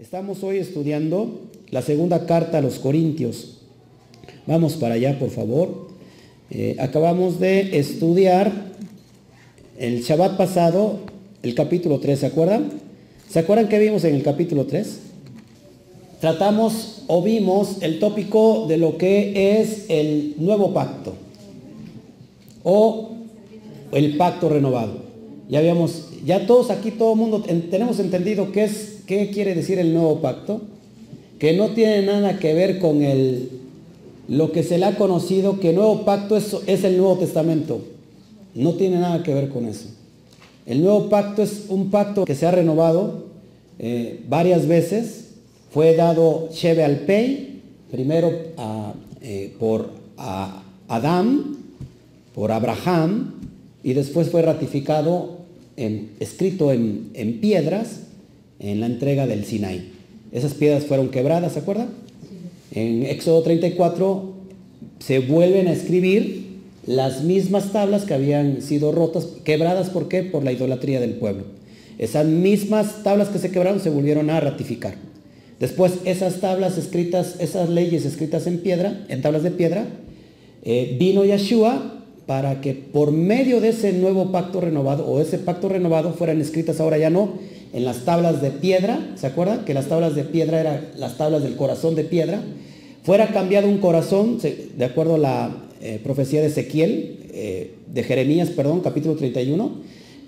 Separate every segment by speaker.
Speaker 1: Estamos hoy estudiando la segunda carta a los Corintios. Vamos para allá, por favor. Eh, acabamos de estudiar el Shabbat pasado, el capítulo 3, ¿se acuerdan? ¿Se acuerdan qué vimos en el capítulo 3? Tratamos o vimos el tópico de lo que es el nuevo pacto o el pacto renovado. Ya habíamos, ya todos aquí, todo el mundo tenemos entendido qué es, qué quiere decir el nuevo pacto, que no tiene nada que ver con el, lo que se le ha conocido, que el nuevo pacto es, el Nuevo Testamento. No tiene nada que ver con eso. El nuevo pacto es un pacto que se ha renovado eh, varias veces. Fue dado Shebe al Pei, primero eh, por Adán, por Abraham, y después fue ratificado escrito en, piedras en la entrega del Sinaí. Esas piedras fueron quebradas, ¿se acuerdan? En Éxodo 34 se vuelven a escribir las mismas tablas que habían sido rotas, quebradas, ¿por qué? Por la idolatría del pueblo. Esas mismas tablas que se quebraron se volvieron a ratificar. Después esas tablas escritas, esas leyes escritas en piedra, en tablas de piedra, eh, vino Yeshua para que por medio de ese nuevo pacto renovado o ese pacto renovado fueran escritas ahora ya no en las tablas de piedra, ¿se acuerdan? Que las tablas de piedra eran las tablas del corazón de piedra. Fuera cambiado un corazón, de acuerdo a la eh, profecía de Ezequiel, eh, de Jeremías, perdón, capítulo 31,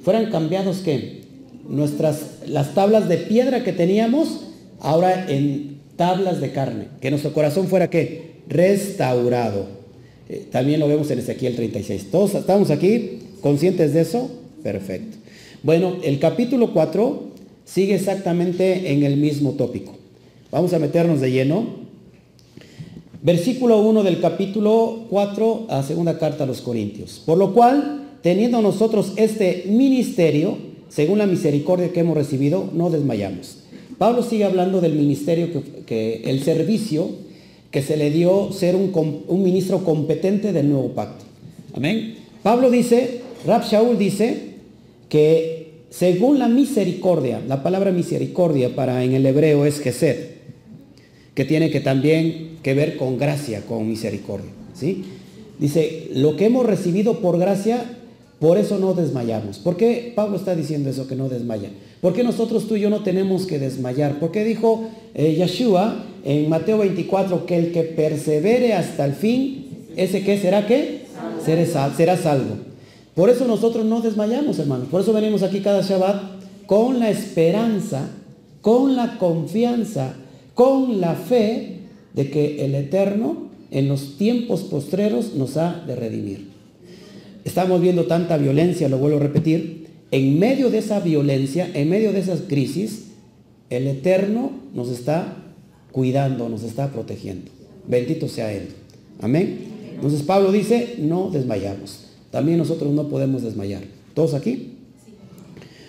Speaker 1: fueran cambiados que nuestras, las tablas de piedra que teníamos, ahora en tablas de carne, que nuestro corazón fuera qué? Restaurado. Eh, también lo vemos en Ezequiel 36. ¿Todos estamos aquí conscientes de eso? Perfecto. Bueno, el capítulo 4 sigue exactamente en el mismo tópico. Vamos a meternos de lleno. Versículo 1 del capítulo 4 a segunda carta a los Corintios. Por lo cual, teniendo nosotros este ministerio, según la misericordia que hemos recibido, no desmayamos. Pablo sigue hablando del ministerio que, que el servicio que se le dio ser un, ministro competente del nuevo pacto. Amén. Pablo dice, Rab Shaul dice que según la misericordia, la palabra misericordia para en el hebreo es Gesed, que tiene que también que ver con gracia, con misericordia. ¿sí? Dice, lo que hemos recibido por gracia, por eso no desmayamos. ¿Por qué Pablo está diciendo eso, que no desmaya? ¿Por qué nosotros tú y yo no tenemos que desmayar? ¿Por qué dijo eh, Yeshua en Mateo 24 que el que persevere hasta el fin, ese que será qué? Será, será salvo. Por eso nosotros no desmayamos, hermanos. Por eso venimos aquí cada Shabbat con la esperanza, con la confianza, con la fe de que el Eterno en los tiempos postreros nos ha de redimir. Estamos viendo tanta violencia, lo vuelvo a repetir, en medio de esa violencia, en medio de esas crisis, el Eterno nos está cuidando, nos está protegiendo. Bendito sea Él. Amén. Entonces Pablo dice, no desmayamos. También nosotros no podemos desmayar. ¿Todos aquí?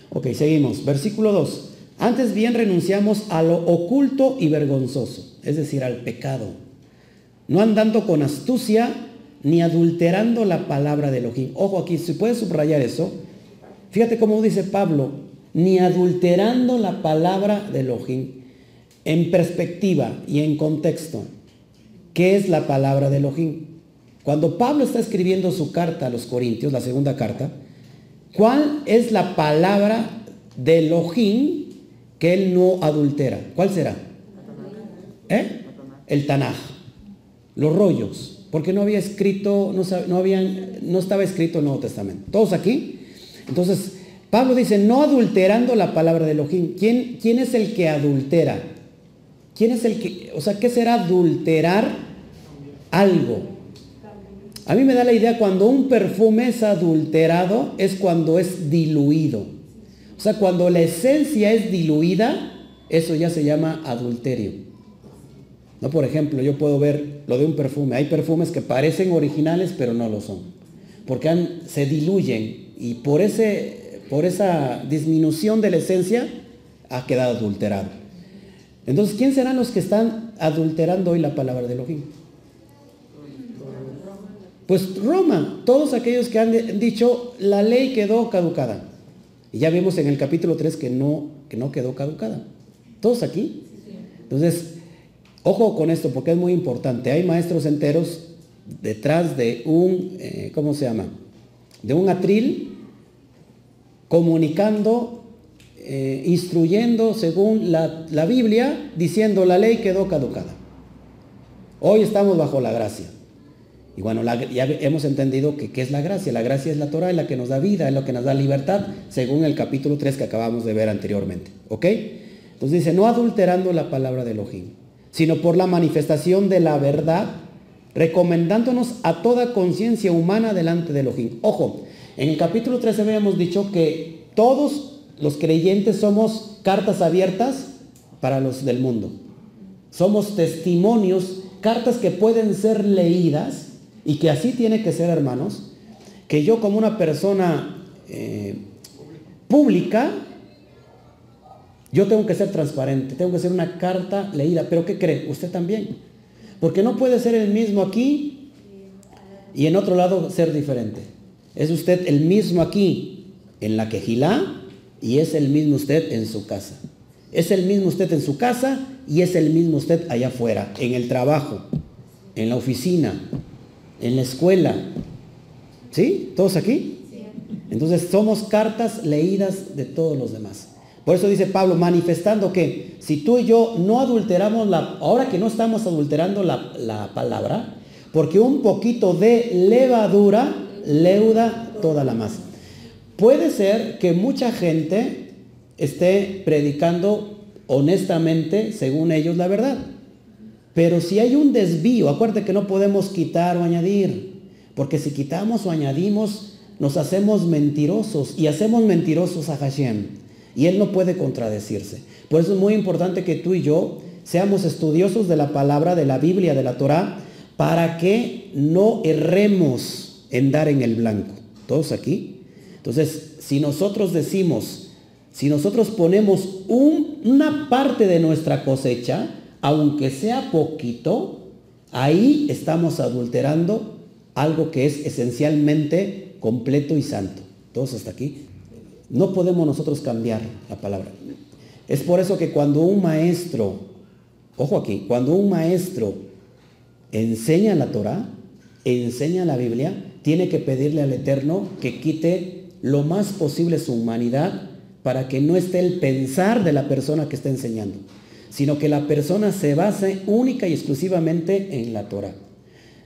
Speaker 1: Ok, seguimos. Versículo 2. Antes bien renunciamos a lo oculto y vergonzoso, es decir, al pecado. No andando con astucia ni adulterando la palabra de Elohim. Ojo aquí, si puedes subrayar eso, Fíjate cómo dice Pablo, ni adulterando la palabra de Elohim. En perspectiva y en contexto, ¿qué es la palabra de Elohim? Cuando Pablo está escribiendo su carta a los Corintios, la segunda carta, ¿cuál es la palabra de Elohim que él no adultera? ¿Cuál será? ¿Eh? El Tanaj. Los rollos. Porque no había escrito, no, no, no estaba escrito el Nuevo Testamento. ¿Todos aquí? Entonces, Pablo dice, no adulterando la palabra de Elohim. ¿Quién, ¿Quién es el que adultera? ¿Quién es el que, o sea, qué será adulterar algo? A mí me da la idea cuando un perfume es adulterado es cuando es diluido. O sea, cuando la esencia es diluida, eso ya se llama adulterio. No, por ejemplo, yo puedo ver lo de un perfume. Hay perfumes que parecen originales, pero no lo son. Porque se diluyen y por, ese, por esa disminución de la esencia ha quedado adulterado. Entonces, ¿quién serán los que están adulterando hoy la palabra de Elohim? Pues Roma, todos aquellos que han dicho la ley quedó caducada. Y ya vimos en el capítulo 3 que no, que no quedó caducada. Todos aquí. Entonces, ojo con esto porque es muy importante. Hay maestros enteros detrás de un, eh, ¿cómo se llama? De un atril comunicando, eh, instruyendo según la, la Biblia, diciendo la ley quedó caducada. Hoy estamos bajo la gracia. Y bueno, ya hemos entendido que qué es la gracia. La gracia es la Torah, es la que nos da vida, es lo que nos da libertad, según el capítulo 3 que acabamos de ver anteriormente. ¿Ok? Entonces dice, no adulterando la palabra de Elohim, sino por la manifestación de la verdad, recomendándonos a toda conciencia humana delante de Elohim. Ojo, en el capítulo 3 habíamos dicho que todos los creyentes somos cartas abiertas para los del mundo. Somos testimonios, cartas que pueden ser leídas y que así tiene que ser, hermanos, que yo como una persona eh, pública, yo tengo que ser transparente, tengo que ser una carta leída. Pero ¿qué cree? Usted también. Porque no puede ser el mismo aquí y en otro lado ser diferente. Es usted el mismo aquí en la quejilá y es el mismo usted en su casa. Es el mismo usted en su casa y es el mismo usted allá afuera, en el trabajo, en la oficina, en la escuela. ¿Sí? ¿Todos aquí? Entonces somos cartas leídas de todos los demás. Por eso dice Pablo, manifestando que si tú y yo no adulteramos la, ahora que no estamos adulterando la, la palabra, porque un poquito de levadura leuda toda la masa. Puede ser que mucha gente esté predicando honestamente, según ellos, la verdad. Pero si hay un desvío, acuérdate que no podemos quitar o añadir, porque si quitamos o añadimos, nos hacemos mentirosos y hacemos mentirosos a Hashem. Y Él no puede contradecirse. Por eso es muy importante que tú y yo seamos estudiosos de la palabra, de la Biblia, de la Torah, para que no erremos en dar en el blanco. ¿Todos aquí? Entonces, si nosotros decimos, si nosotros ponemos una parte de nuestra cosecha, aunque sea poquito, ahí estamos adulterando algo que es esencialmente completo y santo. Todos hasta aquí. No podemos nosotros cambiar la palabra. Es por eso que cuando un maestro, ojo aquí, cuando un maestro enseña la Torah, enseña la Biblia, tiene que pedirle al Eterno que quite lo más posible su humanidad para que no esté el pensar de la persona que está enseñando sino que la persona se base única y exclusivamente en la Torah.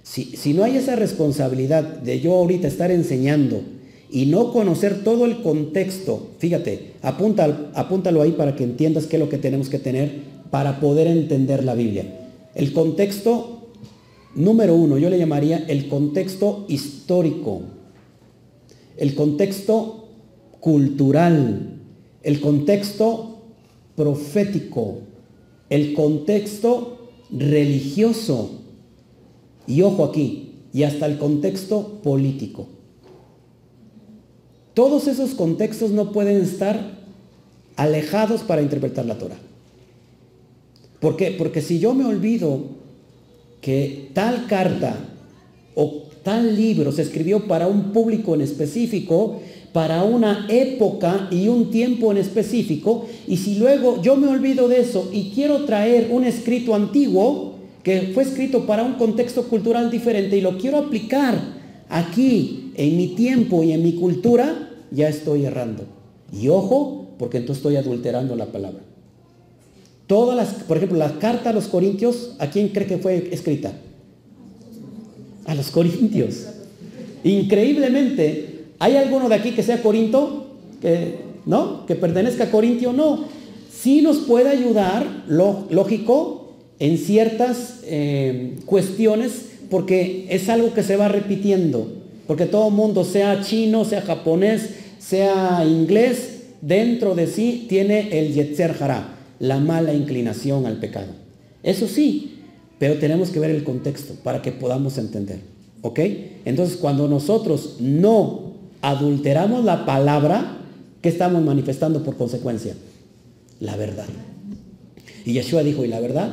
Speaker 1: Si, si, no hay esa responsabilidad de yo ahorita estar enseñando y no conocer todo el contexto, fíjate, apúntalo ahí para que entiendas qué es lo que tenemos que tener para poder entender la Biblia. El contexto número uno, yo le llamaría el contexto histórico, el contexto cultural, el contexto profético, el contexto religioso, y ojo aquí, y hasta el contexto político. Todos esos contextos no pueden estar alejados para interpretar la Torah. ¿Por qué? Porque si yo me olvido que tal carta o tal libro se escribió para un público en específico, para una época y un tiempo en específico, y si luego yo me olvido de eso y quiero traer un escrito antiguo que fue escrito para un contexto cultural diferente y lo quiero aplicar aquí en mi tiempo y en mi cultura, ya estoy errando. Y ojo, porque entonces estoy adulterando la palabra. Todas las, por ejemplo, la carta a los corintios, ¿a quién cree que fue escrita? A los corintios. Increíblemente, ¿Hay alguno de aquí que sea Corinto? Que, ¿No? Que pertenezca a Corintio, no. Sí nos puede ayudar, lógico, en ciertas eh, cuestiones, porque es algo que se va repitiendo. Porque todo mundo, sea chino, sea japonés, sea inglés, dentro de sí tiene el Yetzer Hará, la mala inclinación al pecado. Eso sí, pero tenemos que ver el contexto para que podamos entender. ¿Ok? Entonces, cuando nosotros no adulteramos la palabra, ¿qué estamos manifestando por consecuencia? La verdad. Y Yeshua dijo, y la verdad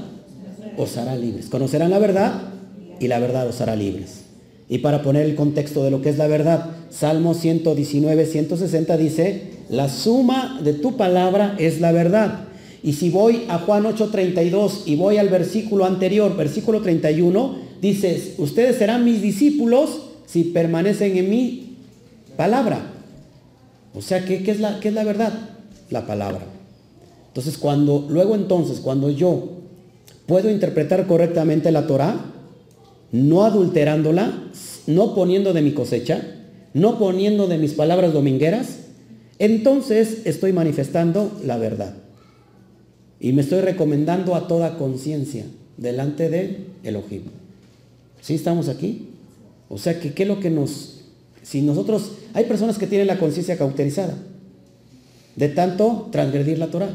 Speaker 1: os hará libres. Conocerán la verdad y la verdad os hará libres. Y para poner el contexto de lo que es la verdad, Salmo 119, 160 dice, la suma de tu palabra es la verdad. Y si voy a Juan 8:32 y voy al versículo anterior, versículo 31, dice, ustedes serán mis discípulos si permanecen en mi palabra. O sea, ¿qué, es, la, qué es la verdad? La palabra. Entonces, cuando, luego entonces, cuando yo puedo interpretar correctamente la Torah, no adulterándola, no poniendo de mi cosecha, no poniendo de mis palabras domingueras, entonces estoy manifestando la verdad. Y me estoy recomendando a toda conciencia delante de Elohim. ¿Sí estamos aquí? O sea, que qué es lo que nos... Si nosotros... Hay personas que tienen la conciencia cauterizada de tanto transgredir la Torah.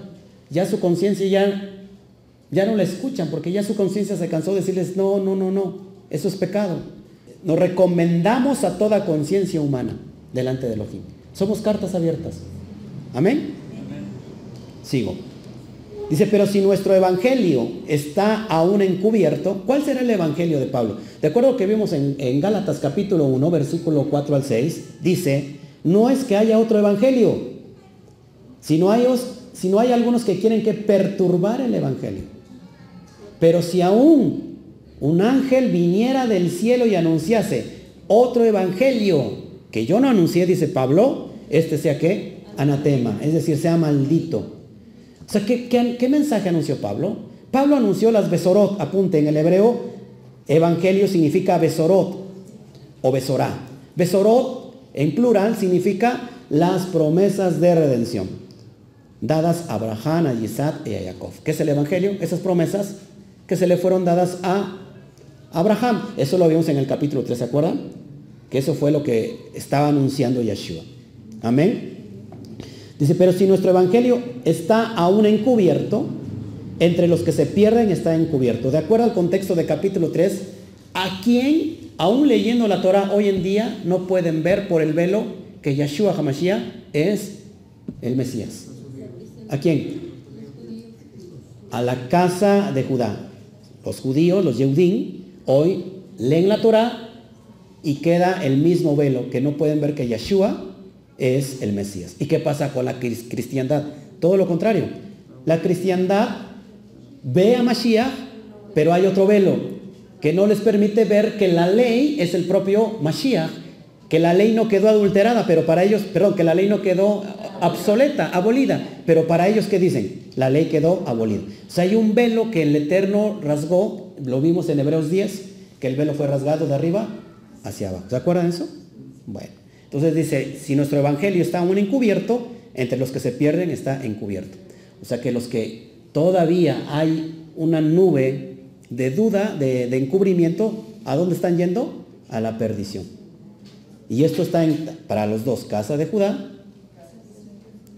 Speaker 1: Ya su conciencia ya, ya no la escuchan porque ya su conciencia se cansó de decirles, no, no, no, no, eso es pecado. Nos recomendamos a toda conciencia humana delante de Elohim. Somos cartas abiertas. Amén. Sigo. Dice, pero si nuestro evangelio está aún encubierto, ¿cuál será el evangelio de Pablo? De acuerdo que vimos en, en Gálatas capítulo 1, versículo 4 al 6, dice, no es que haya otro evangelio, sino hay, sino hay algunos que quieren que perturbar el evangelio. Pero si aún un ángel viniera del cielo y anunciase otro evangelio que yo no anuncié, dice Pablo, este sea que anatema, es decir, sea maldito. O sea, ¿qué, mensaje anunció Pablo? Pablo anunció las besorot, apunte, en el hebreo, evangelio significa besorot o besorá. Besorot, en plural, significa las promesas de redención, dadas a Abraham, a Isaac y a Jacob. ¿Qué es el evangelio? Esas promesas que se le fueron dadas a Abraham. Eso lo vimos en el capítulo 3, ¿se acuerdan? Que eso fue lo que estaba anunciando Yeshua. Amén. Dice, pero si nuestro evangelio está aún encubierto, entre los que se pierden está encubierto. De acuerdo al contexto de capítulo 3, ¿a quién, aún leyendo la Torah hoy en día, no pueden ver por el velo que Yeshua HaMashiach es el Mesías? ¿A quién? A la casa de Judá. Los judíos, los Yehudim, hoy leen la Torah y queda el mismo velo que no pueden ver que Yeshua es el Mesías. ¿Y qué pasa con la cristiandad? Todo lo contrario. La cristiandad ve a Mashiach, pero hay otro velo que no les permite ver que la ley es el propio Mashiach, que la ley no quedó adulterada, pero para ellos, perdón, que la ley no quedó obsoleta, abolida, pero para ellos, ¿qué dicen? La ley quedó abolida. O sea, hay un velo que el Eterno rasgó, lo vimos en Hebreos 10, que el velo fue rasgado de arriba hacia abajo. ¿Se acuerdan de eso? Bueno. Entonces dice, si nuestro evangelio está aún encubierto, entre los que se pierden está encubierto. O sea que los que todavía hay una nube de duda, de, encubrimiento, ¿a dónde están yendo? A la perdición. Y esto está para los dos, casa de Judá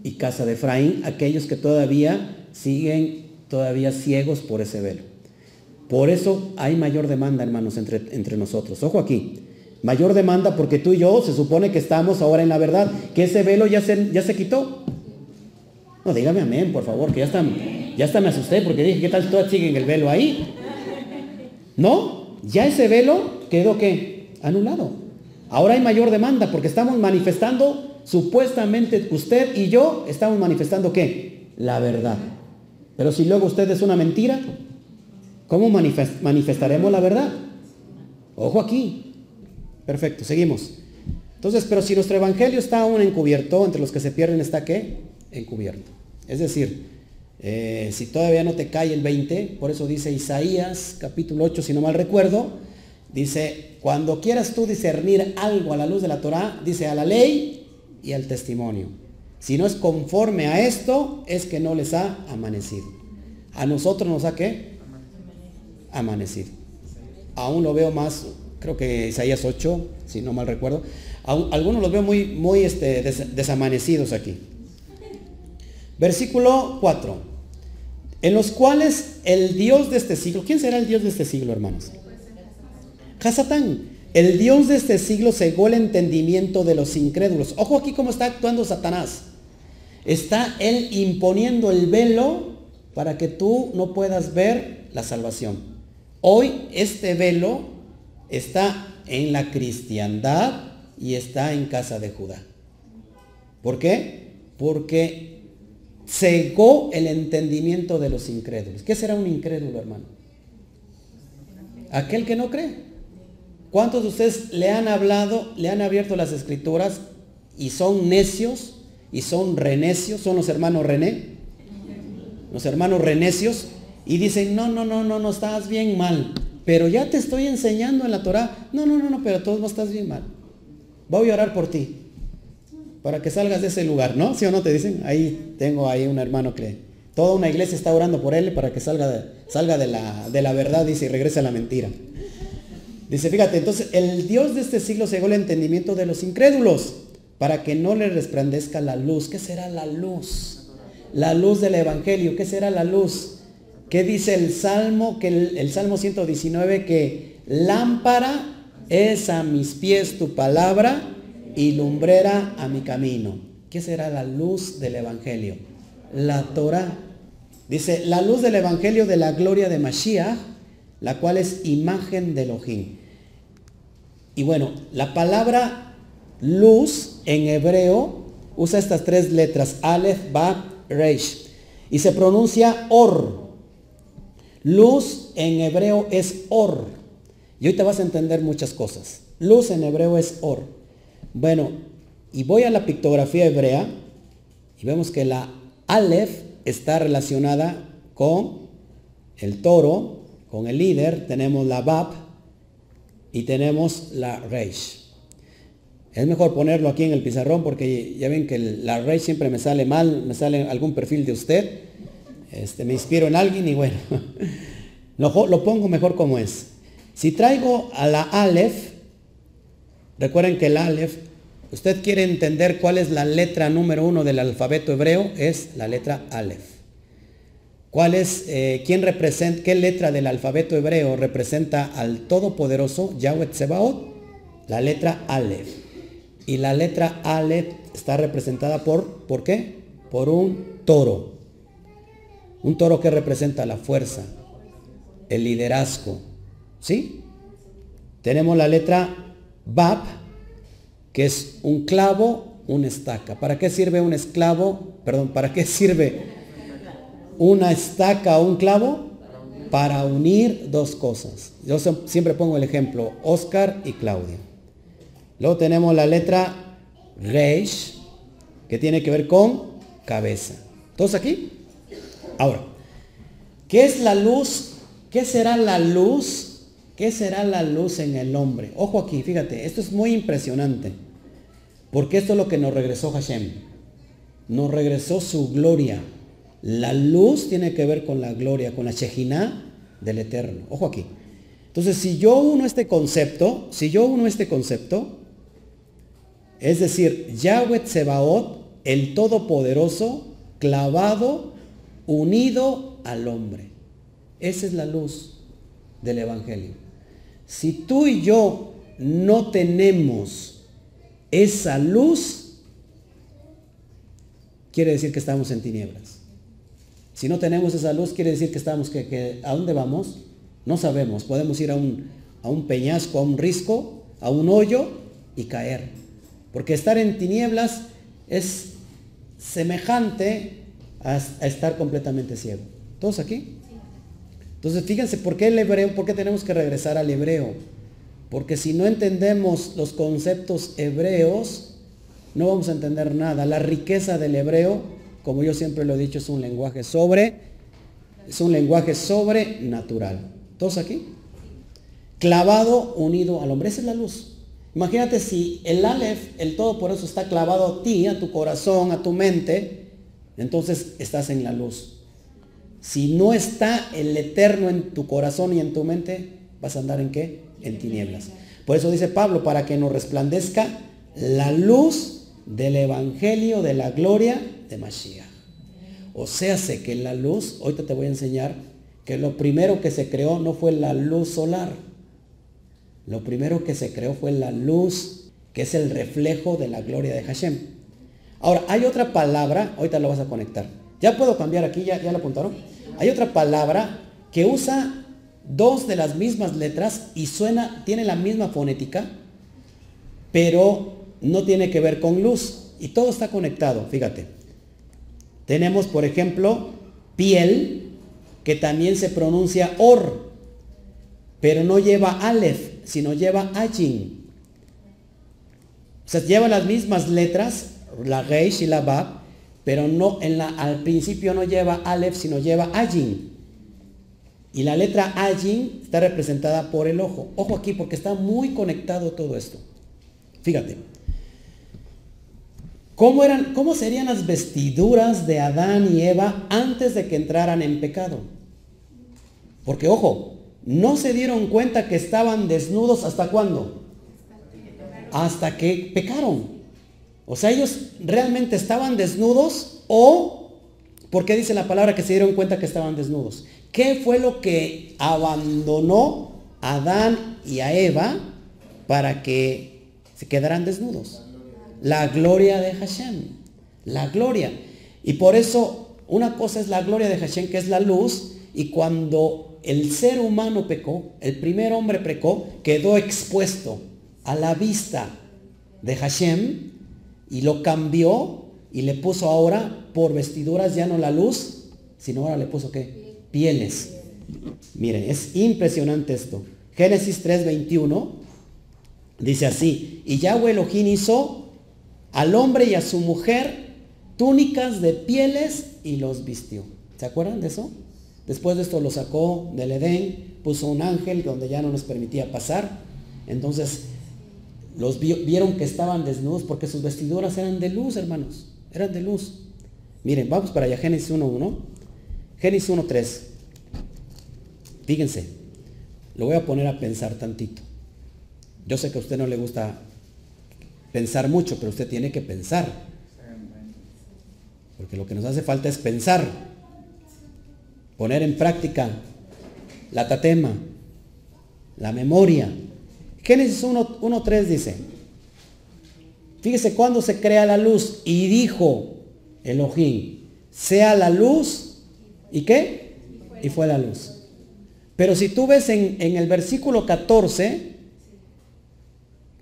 Speaker 1: y casa de Efraín, aquellos que todavía siguen todavía ciegos por ese velo. Por eso hay mayor demanda, hermanos, entre, entre nosotros. Ojo aquí, Mayor demanda porque tú y yo se supone que estamos ahora en la verdad, que ese velo ya se, ya se quitó. No, dígame amén, por favor, que ya está, ya está me asusté porque dije, ¿qué tal todas siguen el velo ahí? No, ya ese velo quedó que anulado. Ahora hay mayor demanda porque estamos manifestando, supuestamente usted y yo estamos manifestando qué? La verdad. Pero si luego usted es una mentira, ¿cómo manifestaremos la verdad? Ojo aquí, Perfecto, seguimos. Entonces, pero si nuestro evangelio está aún encubierto, entre los que se pierden está qué? Encubierto. Es decir, eh, si todavía no te cae el 20, por eso dice Isaías capítulo 8, si no mal recuerdo, dice, cuando quieras tú discernir algo a la luz de la Torah, dice a la ley y al testimonio. Si no es conforme a esto, es que no les ha amanecido. A nosotros nos ha qué? Amanecido. Aún lo veo más creo que Isaías 8, si no mal recuerdo. Algunos los veo muy, muy este, desamanecidos aquí. Versículo 4. En los cuales el Dios de este siglo, ¿quién será el Dios de este siglo, hermanos? Hasatán. El Dios de este siglo cegó el entendimiento de los incrédulos. Ojo aquí cómo está actuando Satanás. Está él imponiendo el velo para que tú no puedas ver la salvación. Hoy este velo está en la cristiandad y está en casa de Judá. ¿Por qué? Porque cegó el entendimiento de los incrédulos. ¿Qué será un incrédulo, hermano? Aquel que no cree. ¿Cuántos de ustedes le han hablado, le han abierto las escrituras y son necios y son renecios? ¿Son los hermanos René? Los hermanos renecios y dicen, no, no, no, no, no, estás bien mal. Pero ya te estoy enseñando en la Torah. No, no, no, no, pero todos no estás bien mal. Voy a orar por ti. Para que salgas de ese lugar, ¿no? ¿Sí o no te dicen? Ahí tengo ahí un hermano que toda una iglesia está orando por él para que salga de, salga de, la, de la verdad, dice, y regrese a la mentira. Dice, fíjate, entonces el Dios de este siglo cegó el entendimiento de los incrédulos para que no le resplandezca la luz. ¿Qué será la luz? La luz del Evangelio. ¿Qué será la luz? ¿Qué dice el Salmo? Que el, Salmo 119 que lámpara es a mis pies tu palabra y lumbrera a mi camino. ¿Qué será la luz del Evangelio? La Torah. Dice, la luz del Evangelio de la gloria de Mashiach, la cual es imagen de Elohim. Y bueno, la palabra luz en hebreo usa estas tres letras, Aleph, Bab, Reish. Y se pronuncia Or. Luz en hebreo es or. Y hoy te vas a entender muchas cosas. Luz en hebreo es or. Bueno, y voy a la pictografía hebrea y vemos que la Aleph está relacionada con el toro, con el líder, tenemos la Bab y tenemos la Reish. Es mejor ponerlo aquí en el pizarrón porque ya ven que la Reish siempre me sale mal, me sale algún perfil de usted. Este, me inspiro en alguien y bueno, lo, lo pongo mejor como es. Si traigo a la Aleph, recuerden que el Aleph, usted quiere entender cuál es la letra número uno del alfabeto hebreo, es la letra Aleph. ¿Cuál es, eh, quién representa, qué letra del alfabeto hebreo representa al Todopoderoso Yahweh Tsebaot? La letra Aleph. Y la letra Aleph está representada por, ¿por qué? Por un toro. Un toro que representa la fuerza, el liderazgo. ¿Sí? Tenemos la letra Bab, que es un clavo, una estaca. ¿Para qué sirve un esclavo? Perdón, ¿para qué sirve una estaca o un clavo? Para unir dos cosas. Yo siempre pongo el ejemplo, Oscar y Claudia. Luego tenemos la letra Reish, que tiene que ver con cabeza. ¿Todos aquí? Ahora, ¿qué es la luz? ¿Qué será la luz? ¿Qué será la luz en el hombre? Ojo aquí, fíjate, esto es muy impresionante. Porque esto es lo que nos regresó Hashem. Nos regresó su gloria. La luz tiene que ver con la gloria, con la Shejinah del Eterno. Ojo aquí. Entonces, si yo uno este concepto, si yo uno este concepto, es decir, Yahweh Tsebaot, el Todopoderoso, clavado unido al hombre. Esa es la luz del Evangelio. Si tú y yo no tenemos esa luz, quiere decir que estamos en tinieblas. Si no tenemos esa luz, quiere decir que estamos, que, ¿a dónde vamos? No sabemos. Podemos ir a un, a un peñasco, a un risco, a un hoyo y caer. Porque estar en tinieblas es semejante a, estar completamente ciego. ¿Todos aquí? Entonces fíjense, ¿por qué el hebreo? ¿Por qué tenemos que regresar al hebreo? Porque si no entendemos los conceptos hebreos, no vamos a entender nada. La riqueza del hebreo, como yo siempre lo he dicho, es un lenguaje sobre, es un lenguaje sobrenatural. ¿Todos aquí? Clavado, unido al hombre. Esa es la luz. Imagínate si el Aleph, el todo por eso está clavado a ti, a tu corazón, a tu mente, entonces estás en la luz. Si no está el eterno en tu corazón y en tu mente, vas a andar en qué? En tinieblas. Por eso dice Pablo, para que nos resplandezca la luz del Evangelio de la gloria de Mashiach. O sea, sé que la luz, ahorita te voy a enseñar que lo primero que se creó no fue la luz solar. Lo primero que se creó fue la luz, que es el reflejo de la gloria de Hashem. Ahora, hay otra palabra, ahorita lo vas a conectar. Ya puedo cambiar aquí, ya, ya lo apuntaron. Hay otra palabra que usa dos de las mismas letras y suena, tiene la misma fonética, pero no tiene que ver con luz. Y todo está conectado, fíjate. Tenemos, por ejemplo, piel, que también se pronuncia or, pero no lleva alef, sino lleva ajin. O sea, lleva las mismas letras, la reish y la bab, pero no en la, al principio no lleva alef, sino lleva ajin. Y la letra ajin está representada por el ojo. Ojo aquí porque está muy conectado todo esto. Fíjate. ¿Cómo, eran, ¿Cómo serían las vestiduras de Adán y Eva antes de que entraran en pecado? Porque ojo, no se dieron cuenta que estaban desnudos hasta cuándo? Hasta que pecaron. O sea, ellos realmente estaban desnudos o, ¿por qué dice la palabra que se dieron cuenta que estaban desnudos? ¿Qué fue lo que abandonó a Adán y a Eva para que se quedaran desnudos? La gloria de Hashem. La gloria. Y por eso una cosa es la gloria de Hashem, que es la luz, y cuando el ser humano pecó, el primer hombre pecó, quedó expuesto a la vista de Hashem y lo cambió y le puso ahora por vestiduras ya no la luz, sino ahora le puso qué? Pieles. Miren, es impresionante esto. Génesis 3:21 dice así, y Yahweh Elohim hizo al hombre y a su mujer túnicas de pieles y los vistió. ¿Se acuerdan de eso? Después de esto lo sacó del Edén, puso un ángel donde ya no nos permitía pasar. Entonces los vieron que estaban desnudos porque sus vestiduras eran de luz, hermanos. Eran de luz. Miren, vamos para allá, Génesis 1.1. Génesis 1.3. Fíjense, lo voy a poner a pensar tantito. Yo sé que a usted no le gusta pensar mucho, pero usted tiene que pensar. Porque lo que nos hace falta es pensar, poner en práctica la tatema, la memoria. Génesis 1.3 dice, fíjese cuando se crea la luz y dijo Elohim, sea la luz y qué? Y fue la luz. Pero si tú ves en, en el versículo 14,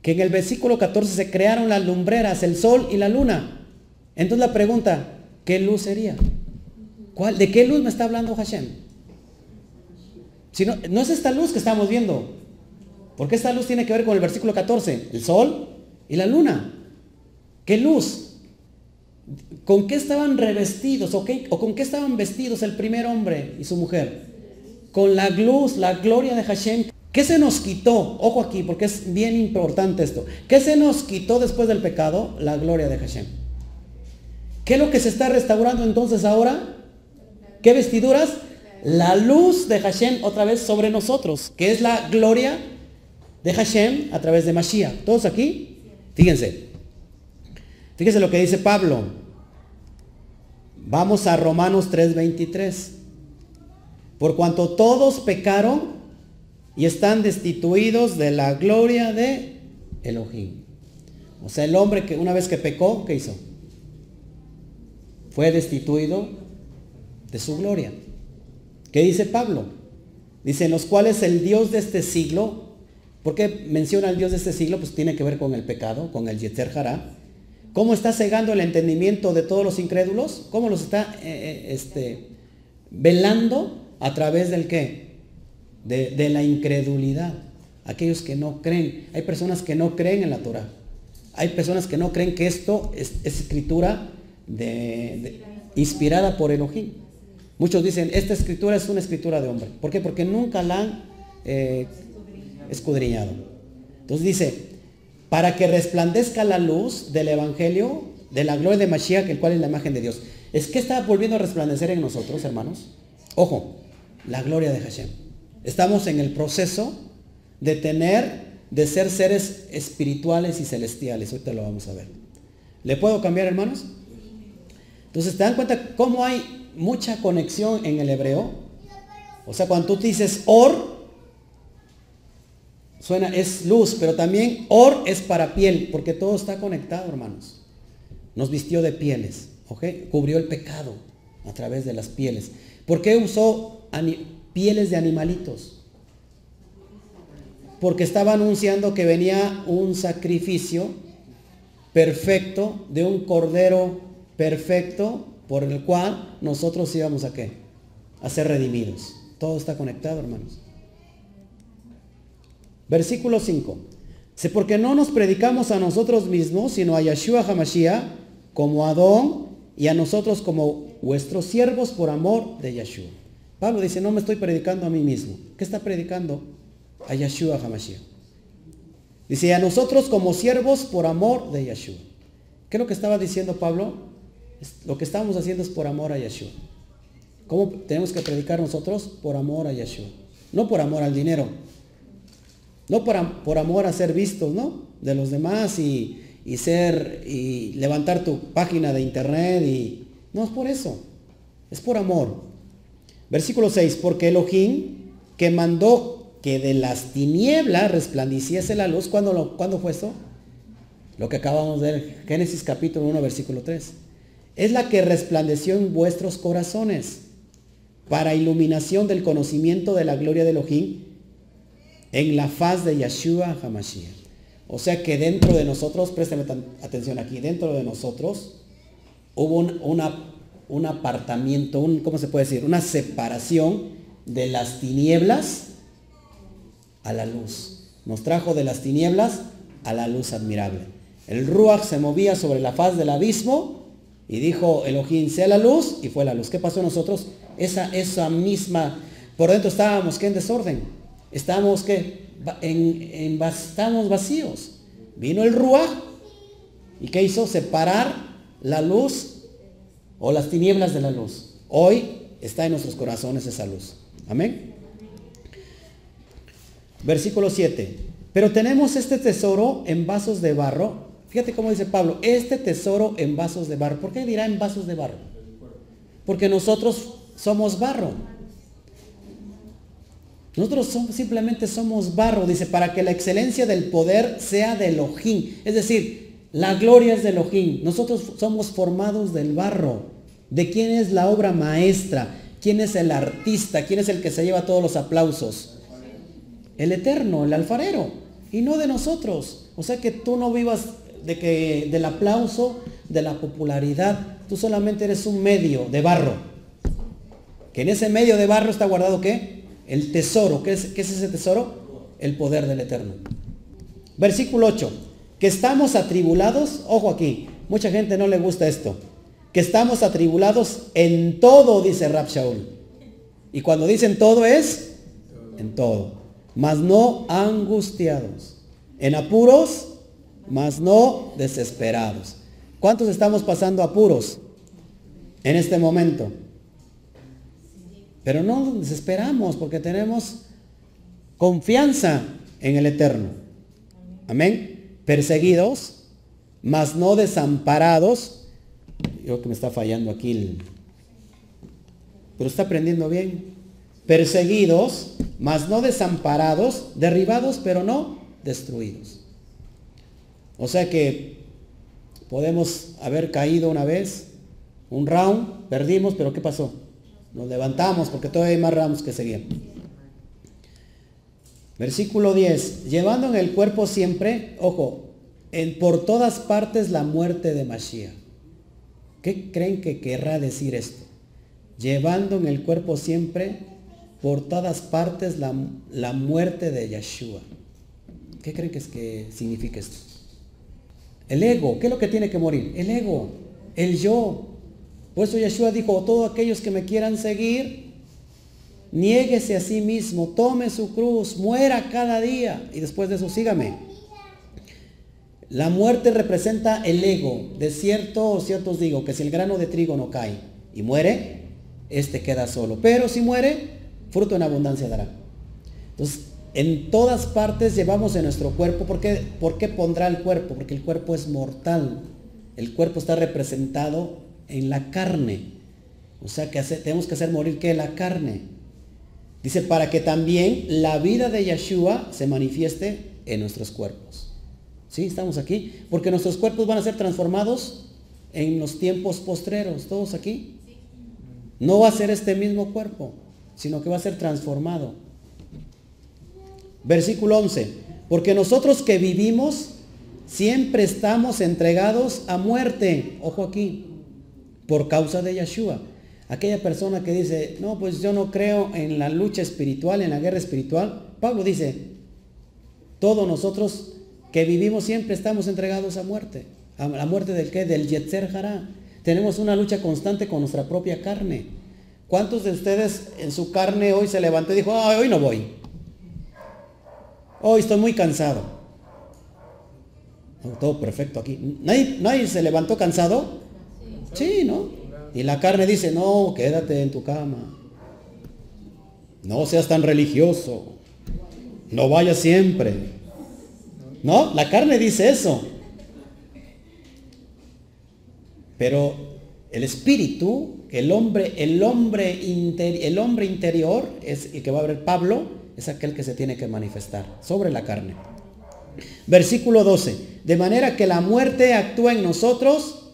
Speaker 1: que en el versículo 14 se crearon las lumbreras, el sol y la luna. Entonces la pregunta, ¿qué luz sería? ¿Cuál, ¿De qué luz me está hablando Hashem? Si no, no es esta luz que estamos viendo. Porque esta luz tiene que ver con el versículo 14, el sol y la luna. ¿Qué luz? ¿Con qué estaban revestidos o, con qué estaban vestidos el primer hombre y su mujer? Con la luz, la gloria de Hashem ¿Qué se nos quitó? Ojo aquí, porque es bien importante esto. ¿Qué se nos quitó después del pecado? La gloria de Hashem. ¿Qué es lo que se está restaurando entonces ahora? ¿Qué vestiduras? La luz de Hashem otra vez sobre nosotros, que es la gloria de Hashem a través de Mashiach. ¿Todos aquí? Fíjense. Fíjense lo que dice Pablo. Vamos a Romanos 3:23. Por cuanto todos pecaron y están destituidos de la gloria de Elohim. O sea, el hombre que una vez que pecó, ¿qué hizo? Fue destituido de su gloria. ¿Qué dice Pablo? Dice, en los cuales el Dios de este siglo, ¿por qué menciona el Dios de este siglo? Pues tiene que ver con el pecado, con el Yetzer Hará. ¿Cómo está cegando el entendimiento de todos los incrédulos? ¿Cómo los está eh, eh, este, velando a través del qué? de, la incredulidad. Aquellos que no creen. Hay personas que no creen en la Torah. Hay personas que no creen que esto es, escritura inspirada por Elohim. Muchos dicen, esta escritura es una escritura de hombre. ¿Por qué? Porque nunca la han eh, escudriñado. Entonces dice, para que resplandezca la luz del Evangelio, de la gloria de Mashiach, el cual es la imagen de Dios. ¿Es que está volviendo a resplandecer en nosotros, hermanos? Ojo, la gloria de Hashem. Estamos en el proceso de tener, de ser seres espirituales y celestiales. Ahorita lo vamos a ver. ¿Le puedo cambiar, hermanos? Entonces, ¿te dan cuenta cómo hay mucha conexión en el hebreo? O sea, cuando tú dices or, suena, es luz, pero también or es para piel, porque todo está conectado, hermanos. Nos vistió de pieles, ¿ok? Cubrió el pecado a través de las pieles. ¿Por qué usó pieles de animalitos. Porque estaba anunciando que venía un sacrificio perfecto de un cordero perfecto por el cual nosotros íbamos a qué? A ser redimidos. Todo está conectado, hermanos. Versículo 5. Sé porque no nos predicamos a nosotros mismos, sino a Yeshua Hamashiach como Adón y a nosotros como vuestros siervos por amor de Yeshua. Pablo dice, no me estoy predicando a mí mismo. ¿Qué está predicando? A Yeshua Hamashiach. Dice, a nosotros como siervos por amor de Yeshua. ¿Qué es lo que estaba diciendo Pablo? Lo que estamos haciendo es por amor a Yeshua. ¿Cómo tenemos que predicar nosotros? Por amor a Yeshua. No por amor al dinero. No por, por amor a ser vistos, ¿no? De los demás y, y ser, y levantar tu página de internet y... No es por eso. Es por amor. Versículo 6. Porque Elohim que mandó que de las tinieblas resplandeciese la luz. ¿Cuándo, ¿Cuándo fue eso? Lo que acabamos de ver. Génesis capítulo 1, versículo 3. Es la que resplandeció en vuestros corazones para iluminación del conocimiento de la gloria de Elohim en la faz de Yeshua Hamashiach. O sea que dentro de nosotros, préstame atención aquí, dentro de nosotros hubo un, apartamiento, un, ¿cómo se puede decir? Una separación de las tinieblas a la luz. Nos trajo de las tinieblas a la luz admirable. El Ruach se movía sobre la faz del abismo y dijo Elohim, sea la luz, y fue la luz. ¿Qué pasó nosotros? Esa, esa misma, por dentro estábamos que en desorden. Estábamos que en, estábamos vacíos. Vino el Ruach y ¿qué hizo? Separar la luz o las tinieblas de la luz. Hoy está en nuestros corazones esa luz. Amén. Versículo 7. Pero tenemos este tesoro en vasos de barro. Fíjate cómo dice Pablo, este tesoro en vasos de barro. ¿Por qué dirá en vasos de barro? Porque nosotros somos barro. Nosotros simplemente somos barro, dice, para que la excelencia del poder sea de Elohim. Es decir, la gloria es de Elohim. Nosotros somos formados del barro. ¿De quién es la obra maestra? ¿Quién es el artista? ¿Quién es el que se lleva todos los aplausos? El eterno, el alfarero. Y no de nosotros. O sea que tú no vivas de que, del aplauso, de la popularidad. Tú solamente eres un medio de barro. Que en ese medio de barro está guardado qué? El tesoro. ¿Qué es, es ese tesoro? El poder del Eterno. Versículo 8. Que estamos atribulados. Ojo aquí. Mucha gente no le gusta esto. Que estamos atribulados en todo, dice Rab Shaul. Y cuando dicen todo es en todo. Mas no angustiados. En apuros, mas no desesperados. ¿Cuántos estamos pasando apuros en este momento? Pero no desesperamos porque tenemos confianza en el Eterno. Amén. Perseguidos, mas no desamparados. Yo que me está fallando aquí. Pero está aprendiendo bien. Perseguidos, mas no desamparados, derribados, pero no destruidos. O sea que podemos haber caído una vez, un round, perdimos, pero ¿qué pasó? Nos levantamos porque todavía hay más ramos que seguir. Versículo 10. Llevando en el cuerpo siempre, ojo, en, por todas partes la muerte de Mashiach. ¿Qué creen que querrá decir esto? Llevando en el cuerpo siempre, por todas partes la, la muerte de Yeshua. ¿Qué creen que, es que significa esto? El ego. ¿Qué es lo que tiene que morir? El ego. El yo. Por eso Yeshua dijo, todos aquellos que me quieran seguir, niéguese a sí mismo, tome su cruz, muera cada día y después de eso sígame. La muerte representa el ego. De cierto o ciertos digo que si el grano de trigo no cae y muere, este queda solo. Pero si muere, fruto en abundancia dará. Entonces, en todas partes llevamos en nuestro cuerpo. ¿Por qué, ¿Por qué pondrá el cuerpo? Porque el cuerpo es mortal. El cuerpo está representado en la carne. O sea que tenemos que hacer morir que la carne. Dice, para que también la vida de Yeshua se manifieste en nuestros cuerpos. ¿Sí? Estamos aquí. Porque nuestros cuerpos van a ser transformados en los tiempos postreros. ¿Todos aquí? No va a ser este mismo cuerpo, sino que va a ser transformado. Versículo 11. Porque nosotros que vivimos siempre estamos entregados a muerte. Ojo aquí por causa de Yeshua. Aquella persona que dice, no, pues yo no creo en la lucha espiritual, en la guerra espiritual. Pablo dice, todos nosotros que vivimos siempre estamos entregados a muerte. ¿A la muerte del qué? Del Yetzer Hará. Tenemos una lucha constante con nuestra propia carne. ¿Cuántos de ustedes en su carne hoy se levantó y dijo, hoy no voy? Hoy estoy muy cansado. todo perfecto aquí. ¿Nadie, ¿Nadie se levantó cansado? Sí, ¿no? Y la carne dice, no, quédate en tu cama. No seas tan religioso. No vayas siempre. ¿No? La carne dice eso. Pero el espíritu, el hombre, el hombre, el hombre interior, es el que va a ver Pablo, es aquel que se tiene que manifestar sobre la carne. Versículo 12. De manera que la muerte actúa en nosotros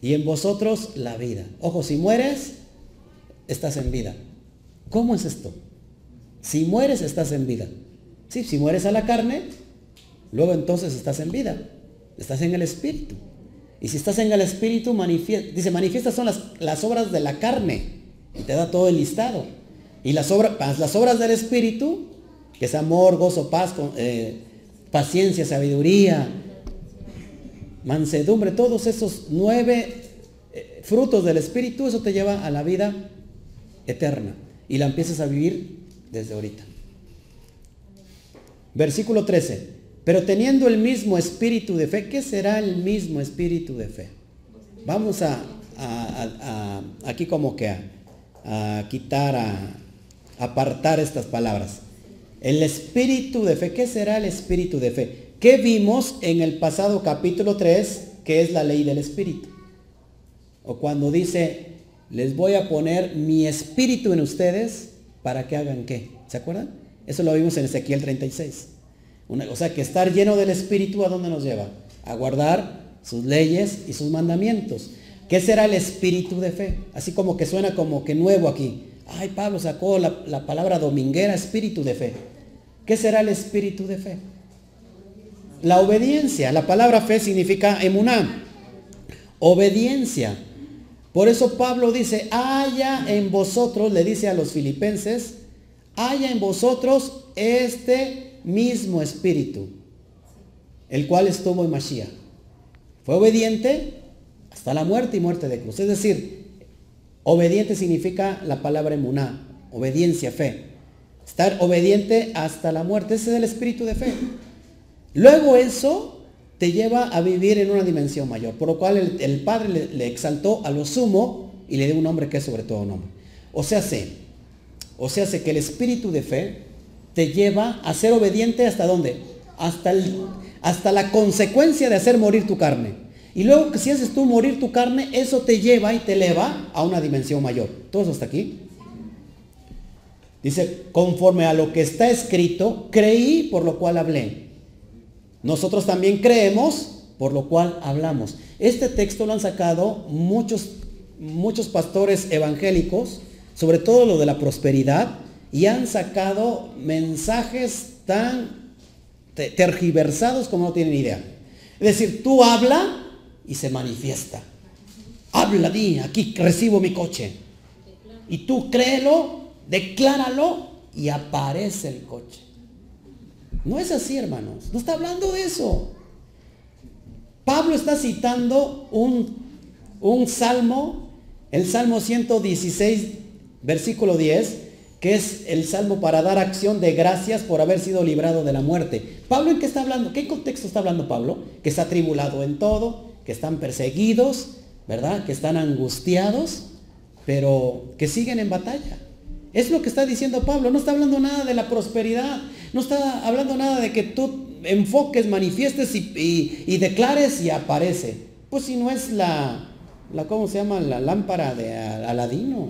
Speaker 1: y en vosotros la vida. Ojo, si mueres, estás en vida. ¿Cómo es esto? Si mueres, estás en vida. Sí, si mueres a la carne, luego entonces estás en vida. Estás en el espíritu. Y si estás en el espíritu, dice, manifiestas son las, obras de la carne. Y te da todo el listado. Y las, obras, las obras del espíritu, que es amor, gozo, paz, eh, paciencia, sabiduría, mansedumbre, todos esos nueve eh, frutos del espíritu, eso te lleva a la vida eterna. Y la empiezas a vivir desde ahorita. Versículo 13. Pero teniendo el mismo espíritu de fe, ¿qué será el mismo espíritu de fe? Vamos a, aquí como que a, quitar, a apartar estas palabras. El espíritu de fe, ¿qué será el espíritu de fe? ¿Qué vimos en el pasado capítulo 3, que es la ley del espíritu? O cuando dice, les voy a poner mi espíritu en ustedes para que hagan qué. ¿Se acuerdan? Eso lo vimos en Ezequiel 36 o sea, que estar lleno del Espíritu, ¿a dónde nos lleva? A guardar sus leyes y sus mandamientos. ¿Qué será el espíritu de fe? Así como que suena como que nuevo aquí. Ay, Pablo sacó la palabra dominguera, espíritu de fe. ¿Qué será el espíritu de fe? La obediencia. La palabra fe significa emuná. Obediencia. Por eso Pablo dice, haya en vosotros, le dice a los filipenses, haya en vosotros este mismo espíritu, el cual estuvo en Mashiach. Fue obediente hasta la muerte y muerte de cruz. Es decir, obediente significa la palabra emuná, obediencia, fe. Estar obediente hasta la muerte, ese es el espíritu de fe. Luego eso te lleva a vivir en una dimensión mayor, por lo cual el, Padre le, exaltó a lo sumo y le dio un nombre que es sobre todo nombre. O sea, sé, o sea, sé que el espíritu de fe te lleva a ser obediente hasta dónde? Hasta, hasta la consecuencia de hacer morir tu carne. Y luego que si haces tú morir tu carne, eso te lleva y te eleva a una dimensión mayor. ¿Todos hasta aquí? Dice, conforme a lo que está escrito, creí por lo cual hablé. Nosotros también creemos por lo cual hablamos. Este texto lo han sacado muchos, muchos pastores evangélicos, sobre todo lo de la prosperidad, y han sacado mensajes tan tergiversados como no tienen idea. Es decir, tú habla y se manifiesta. Habla, di, aquí recibo mi coche. Y tú créelo, decláralo y aparece el coche. No es así, hermanos. No está hablando de eso. Pablo está citando un, un salmo, el Salmo 116, versículo 10, que es el salmo para dar acción de gracias por haber sido librado de la muerte. Pablo, ¿en qué está hablando? ¿Qué contexto está hablando Pablo? Que está atribulado en todo, que están perseguidos, ¿verdad? Que están angustiados, pero que siguen en batalla. Es lo que está diciendo Pablo. No está hablando nada de la prosperidad. No está hablando nada de que tú enfoques, manifiestes y, declares y aparece. Pues si no es la, la, ¿cómo se llama? La lámpara de Aladino.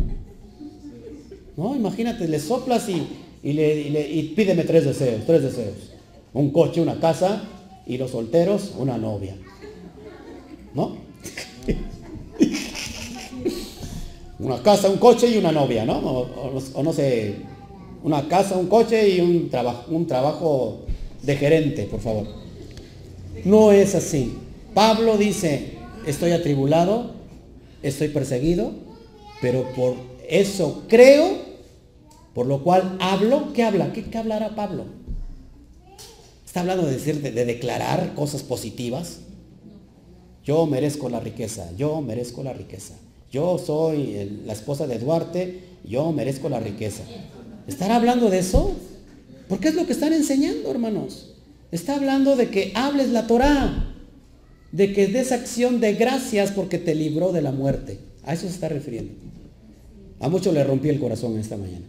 Speaker 1: ¿No? Imagínate, le soplas y, le, pídeme tres deseos, tres deseos. Un coche, una casa y los solteros, una novia. ¿No? una casa, un coche y una novia, ¿no? O, no sé, una casa, un coche y un, trabajo, un trabajo de gerente, por favor. No es así. Pablo dice, estoy atribulado, estoy perseguido, pero por eso creo, por lo cual hablo. ¿Qué habla? ¿Qué, hablará Pablo? ¿Está hablando de decir, de declarar cosas positivas? Yo merezco la riqueza, yo merezco la riqueza. Yo soy la esposa de Duarte, yo merezco la riqueza. ¿Estará hablando de eso? Porque es lo que están enseñando, hermanos. Está hablando de que hables la Torah, de que des acción de gracias porque te libró de la muerte. A eso se está refiriendo. A muchos le rompí el corazón esta mañana.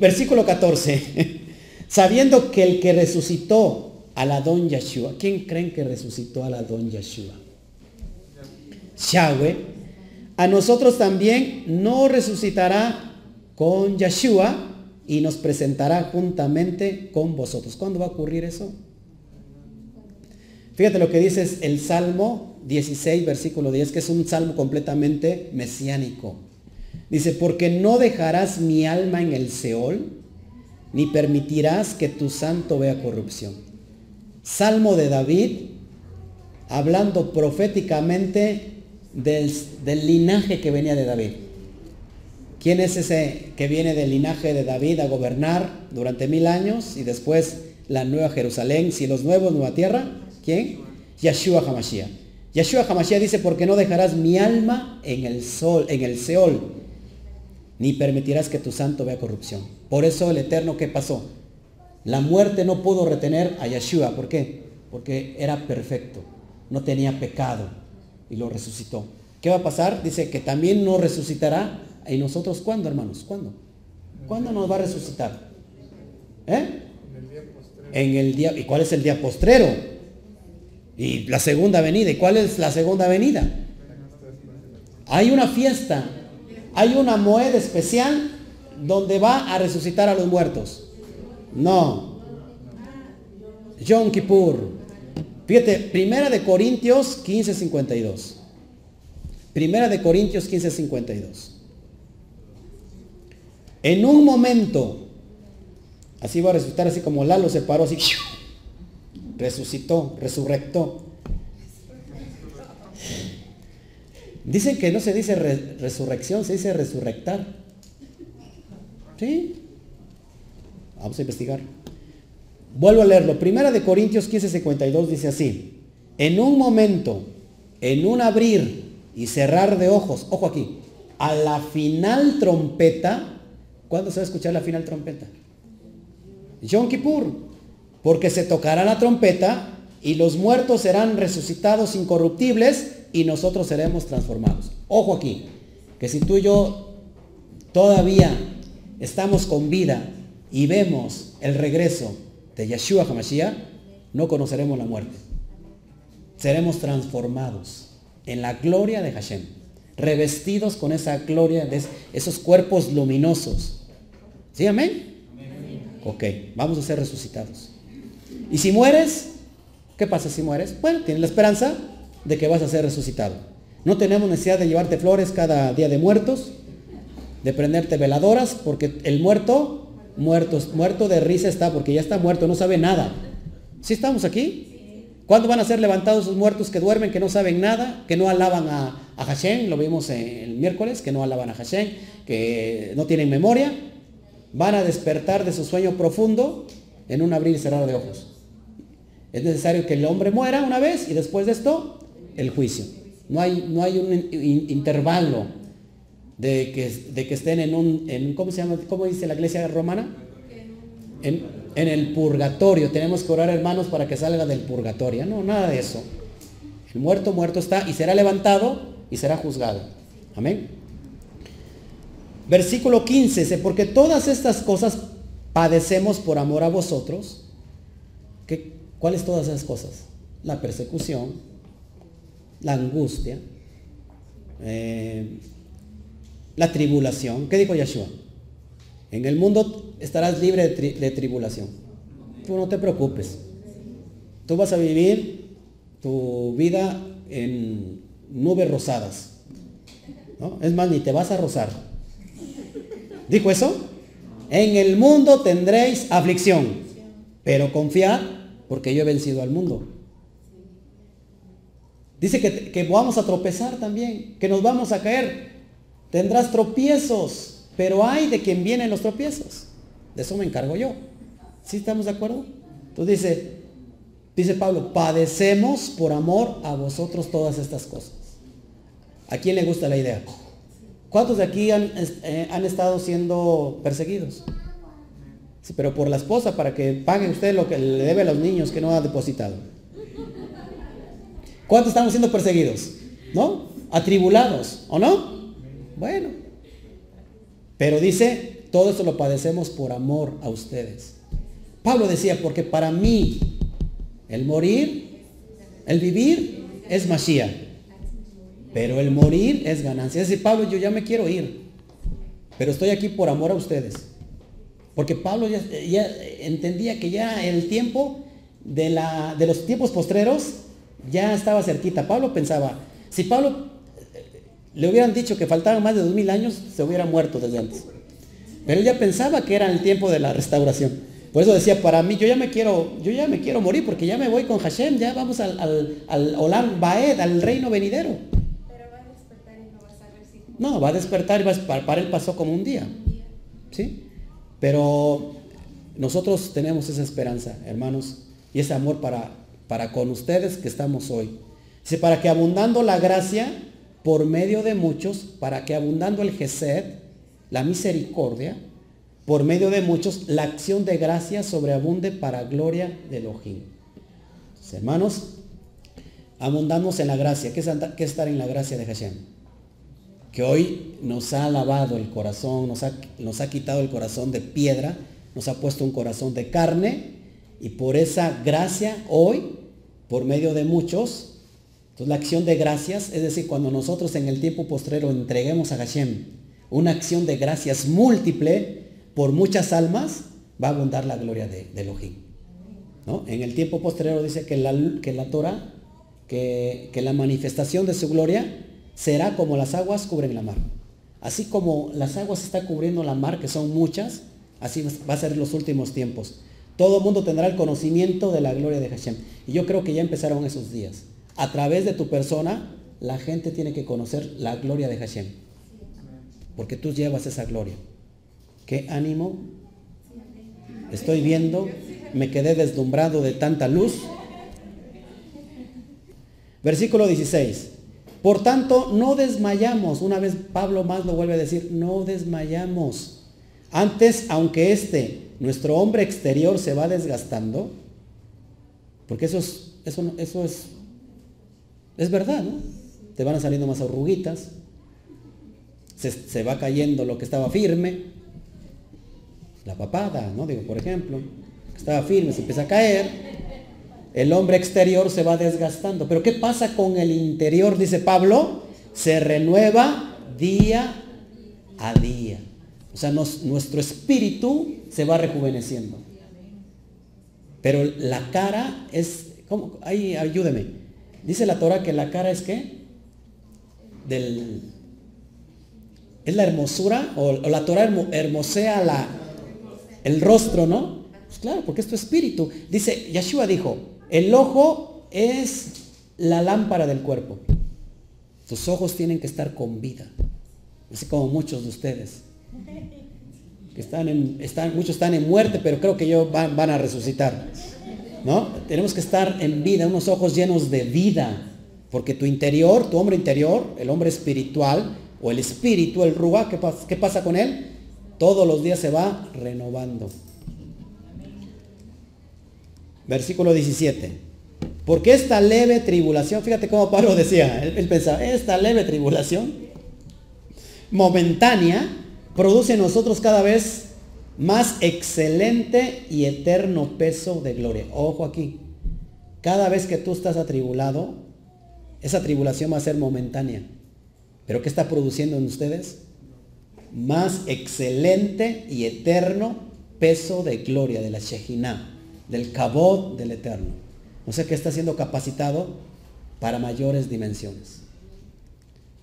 Speaker 1: Versículo 14. Sabiendo que el que resucitó a la don Yeshua, ¿quién creen que resucitó a la don Yeshua? Yahweh, a nosotros también no resucitará con Yeshua y nos presentará juntamente con vosotros. ¿Cuándo va a ocurrir eso? Fíjate lo que dice el Salmo 16, versículo 10, que es un salmo completamente mesiánico. Dice, porque no dejarás mi alma en el Seol, ni permitirás que tu santo vea corrupción. Salmo de David, hablando proféticamente del, del linaje que venía de David. ¿Quién es ese que viene del linaje de David a gobernar durante mil años y después la nueva Jerusalén, si los nuevos, nueva tierra? ¿Quién? Yeshua Hamashiach. Yeshua Hamashiach dice, porque no dejarás mi alma en el sol, en el Seol, ni permitirás que tu santo vea corrupción. Por eso el Eterno, ¿qué pasó? La muerte no pudo retener a Yeshua. ¿Por qué? Porque era perfecto, no tenía pecado y lo resucitó. ¿Qué va a pasar? Dice que también no resucitará ¿Y nosotros cuándo, hermanos? ¿Cuándo? ¿Cuándo nos va a resucitar? ¿Eh? En el día. ¿Y cuál es el día postrero? Y la segunda venida. ¿Y cuál es la segunda venida? Hay una fiesta. Hay una moed especial donde va a resucitar a los muertos. No. Yom Kippur. Fíjate, Primera de Corintios 15:52. Primera de Corintios 15:52. En un momento, así va a resucitar, así como Lalo se paró, así, resucitó, resurrectó. Dicen que no se dice resurrección, se dice resurrectar. ¿Sí? Vamos a investigar. Vuelvo a leerlo. Primera de Corintios 15, 52 dice así. En un momento, en un abrir y cerrar de ojos, ojo aquí, a la final trompeta, ¿Cuándo se va a escuchar la final trompeta? Yom Kippur. Porque se tocará la trompeta y los muertos serán resucitados incorruptibles y nosotros seremos transformados. Ojo aquí, que si tú y yo todavía estamos con vida y vemos el regreso de Yeshua HaMashiach, no conoceremos la muerte. Seremos transformados en la gloria de Hashem, revestidos con esa gloria de esos cuerpos luminosos ¿Sí, amén? Ok, vamos a ser resucitados. Y si mueres, ¿qué pasa si mueres? Bueno, tienes la esperanza de que vas a ser resucitado. No tenemos necesidad de llevarte flores cada día de muertos, de prenderte veladoras, porque el muerto, muerto, muerto de risa está, porque ya está muerto, no sabe nada. ¿Sí estamos aquí? ¿Cuándo van a ser levantados esos muertos que duermen, que no saben nada, que no alaban a, a Hashem? Lo vimos el miércoles, que no alaban a Hashem, que no tienen memoria van a despertar de su sueño profundo en un abrir y cerrar de ojos. Es necesario que el hombre muera una vez y después de esto, el juicio. No hay, no hay un intervalo de que, de que estén en un, en, ¿cómo se llama? ¿Cómo dice la iglesia romana? En, en el purgatorio. Tenemos que orar hermanos para que salga del purgatorio. No, nada de eso. El muerto, muerto está y será levantado y será juzgado. Amén. Versículo 15 dice, porque todas estas cosas padecemos por amor a vosotros. ¿Qué, ¿Cuáles todas esas cosas? La persecución, la angustia, eh, la tribulación. ¿Qué dijo Yeshua? En el mundo estarás libre de, tribulación. Tú no te preocupes. Tú vas a vivir tu vida en nubes rosadas. Es más, ni te vas a rozar. ¿Dijo eso? En el mundo tendréis aflicción, pero confiad porque yo he vencido al mundo. Dice que, que vamos a tropezar también, que nos vamos a caer. Tendrás tropiezos, pero hay de quien vienen los tropiezos. De eso me encargo yo. ¿Sí estamos de acuerdo? Entonces dice, dice Pablo, padecemos por amor a vosotros todas estas cosas. ¿A quién le gusta la idea? ¿Cuántos de aquí han, eh, han estado siendo perseguidos? Sí, pero por la esposa, para que pague usted lo que le debe a los niños que no ha depositado. ¿Cuántos estamos siendo perseguidos? ¿No? Atribulados, ¿o no? Bueno. Pero dice, todo esto lo padecemos por amor a ustedes. Pablo decía, porque para mí el morir, el vivir es Mashiach. Pero el morir es ganancia. Es decir, Pablo, yo ya me quiero ir. Pero estoy aquí por amor a ustedes. Porque Pablo ya, entendía que ya el tiempo de, la, de los tiempos postreros ya estaba cerquita. Pablo pensaba, si Pablo eh, le hubieran dicho que faltaban más de dos mil años, se hubiera muerto desde antes. Pero él ya pensaba que era el tiempo de la restauración. Por eso decía, para mí, yo ya me quiero, yo ya me quiero morir porque ya me voy con Hashem, ya vamos al, al, al Olam Baed, al reino venidero. No, va a despertar y va a, para él pasó como un día. ¿Sí? Pero nosotros tenemos esa esperanza, hermanos, y ese amor para, para con ustedes que estamos hoy. Dice, para que abundando la gracia por medio de muchos, para que abundando el Gesed, la misericordia, por medio de muchos, la acción de gracia sobreabunde para gloria de Elohim. hermanos, abundamos en la gracia. ¿Qué es, estar en la gracia de Hashem? Que hoy nos ha lavado el corazón, nos ha, nos ha quitado el corazón de piedra, nos ha puesto un corazón de carne y por esa gracia hoy, por medio de muchos, entonces la acción de gracias, es decir, cuando nosotros en el tiempo postrero entreguemos a Hashem una acción de gracias múltiple, por muchas almas va a abundar la gloria de, Elohim. ¿no? En el tiempo posterior dice que la, que la Torah, que, que la manifestación de su gloria será como las aguas cubren la mar. Así como las aguas están cubriendo la mar, que son muchas, así va a ser los últimos tiempos. Todo el mundo tendrá el conocimiento de la gloria de Hashem. Y yo creo que ya empezaron esos días. A través de tu persona, la gente tiene que conocer la gloria de Hashem. Porque tú llevas esa gloria. ¿Qué ánimo? Estoy viendo, me quedé deslumbrado de tanta luz. Versículo 16. Por tanto, no desmayamos. Una vez Pablo más lo vuelve a decir, no desmayamos. Antes, aunque este, nuestro hombre exterior se va desgastando, porque eso es, eso, eso es, es verdad, ¿no? Te van saliendo más arruguitas, se, se va cayendo lo que estaba firme, la papada, ¿no? Digo, por ejemplo, estaba firme, se empieza a caer, el hombre exterior se va desgastando. Pero ¿qué pasa con el interior? Dice Pablo, se renueva día a día. O sea, nuestro espíritu se va rejuveneciendo. Pero la cara es, ¿cómo? Ahí, ayúdeme. Dice la Torah que la cara es qué? Del, es la hermosura, o, o la Torah hermosea la, el rostro, ¿no? Pues claro, porque es tu espíritu. Dice, Yeshua dijo, el ojo es la lámpara del cuerpo. Tus ojos tienen que estar con vida. Así como muchos de ustedes. Que están muchos están en muerte, pero creo que ellos van, a resucitar. ¿No? Tenemos que estar en vida, unos ojos llenos de vida. Porque tu interior, tu hombre interior, el hombre espiritual, o el espíritu, el ruba, ¿qué, pasa, ¿qué pasa con él? Todos los días se va renovando. Versículo 17. Porque esta leve tribulación, fíjate cómo Pablo decía, él, pensaba, esta leve tribulación momentánea produce en nosotros cada vez más excelente y eterno peso de gloria. Ojo aquí, cada vez que tú estás atribulado, esa tribulación va a ser momentánea. Pero ¿qué está produciendo en ustedes? más excelente y eterno peso de gloria de la Shejinah, del Kabod del Eterno. O sea que está siendo capacitado para mayores dimensiones.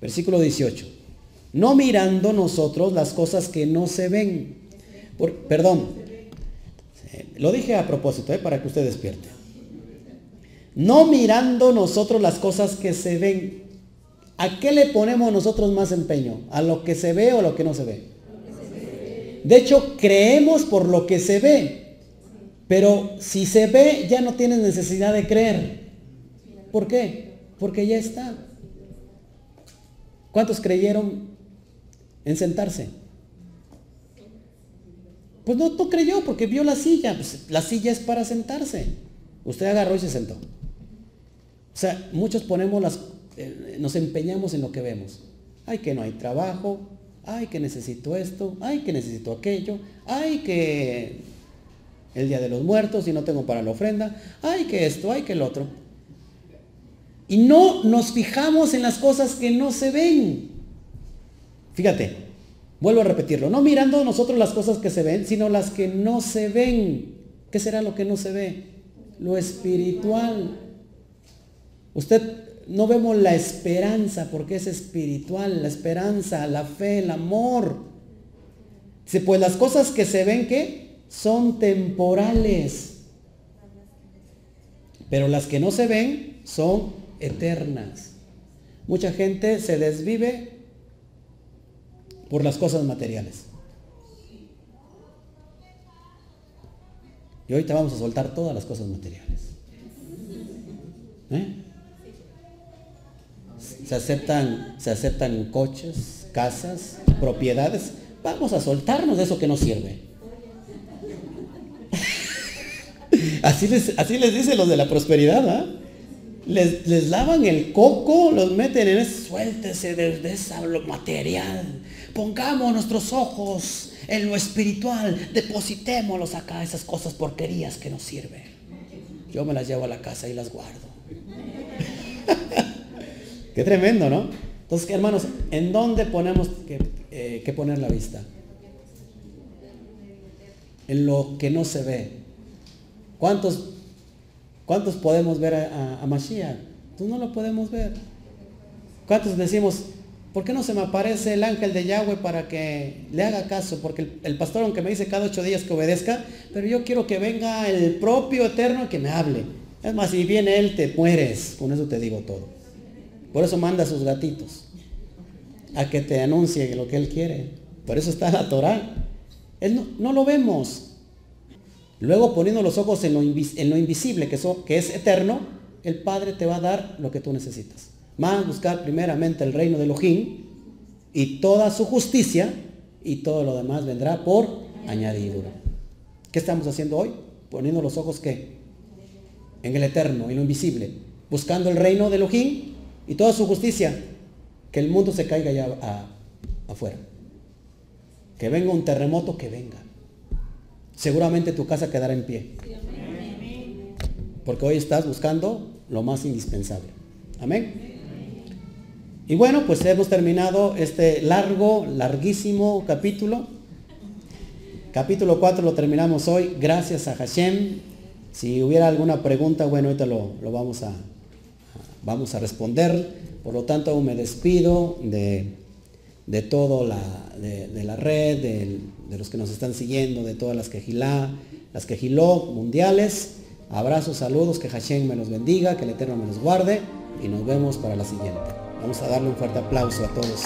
Speaker 1: Versículo 18. No mirando nosotros las cosas que no se ven. perdón, lo dije a propósito, eh, para que usted despierte. No mirando nosotros las cosas que se ven. ¿A qué le ponemos nosotros más empeño? ¿A lo que se ve o a lo que no se ve? De hecho, creemos por lo que se ve. Pero si se ve, ya no tienes necesidad de creer. ¿Por qué? Porque ya está. ¿Cuántos creyeron en sentarse? Pues no, no creyó porque vio la silla. Pues, la silla es para sentarse. Usted agarró y se sentó. O sea, muchos ponemos las, eh, nos empeñamos en lo que vemos. Ay, que no hay trabajo. Ay, que necesito esto. Ay, que necesito aquello. Ay, que el día de los muertos y no tengo para la ofrenda. Ay, que esto, ay, que el otro. Y no nos fijamos en las cosas que no se ven. Fíjate, vuelvo a repetirlo, no mirando nosotros las cosas que se ven, sino las que no se ven. ¿Qué será lo que no se ve? Lo espiritual. Usted no vemos la esperanza porque es espiritual, la esperanza, la fe, el amor. pues las cosas que se ven, ¿qué? Son temporales. Pero las que no se ven son eternas. Mucha gente se desvive por las cosas materiales. Y te vamos a soltar todas las cosas materiales. ¿Eh? Se aceptan, se aceptan coches, casas, propiedades. Vamos a soltarnos de eso que no sirve. Así, les, así les dicen los de la prosperidad, ¿ah? les, lavan el coco, los meten en ese, suéltese de, de esa material. Pongamos nuestros ojos en lo espiritual, depositémoslos acá, esas cosas porquerías que nos sirven. Yo me las llevo a la casa y las guardo. Qué tremendo, ¿no? Entonces, hermanos, ¿en dónde ponemos que, eh, que, poner la vista? En lo que no se ve. ¿Cuántos ¿Cuántos podemos ver a, Mashiach? Tú no lo podemos ver. ¿Cuántos decimos, ¿por qué no se me aparece el ángel de Yahweh para que le haga caso? Porque el, pastor, aunque me dice cada ocho días que obedezca, pero yo quiero que venga el propio eterno que me hable. Es más, si viene él, te mueres. Con eso te digo todo. Por eso manda a sus gatitos a que te anuncie lo que él quiere. Por eso está la Torah. Él no, no lo vemos. Luego poniendo los ojos en lo, invisible, que, es eterno, el Padre te va a dar lo que tú necesitas. Más buscar primeramente el reino de Elohim y toda su justicia y todo lo demás vendrá por añadidura. ¿Qué estamos haciendo hoy? Poniendo los ojos ¿qué? En el eterno, en lo invisible. Buscando el reino de Elohim y toda su justicia. Que el mundo se caiga ya afuera. Que venga un terremoto, que venga seguramente tu casa quedará en pie. Porque hoy estás buscando lo más indispensable. Amén. Y bueno, pues hemos terminado este largo, larguísimo capítulo. Capítulo 4 lo terminamos hoy, gracias a Hashem. Si hubiera alguna pregunta, bueno, ahorita lo, vamos, a, vamos a responder. Por lo tanto, me despido de, de todo la, de, la red, de, los que nos están siguiendo, de todas las quejilá, las quejiló mundiales. Abrazos, saludos, que Hashem me los bendiga, que el Eterno me los guarde y nos vemos para la siguiente. Vamos a darle un fuerte aplauso a todos.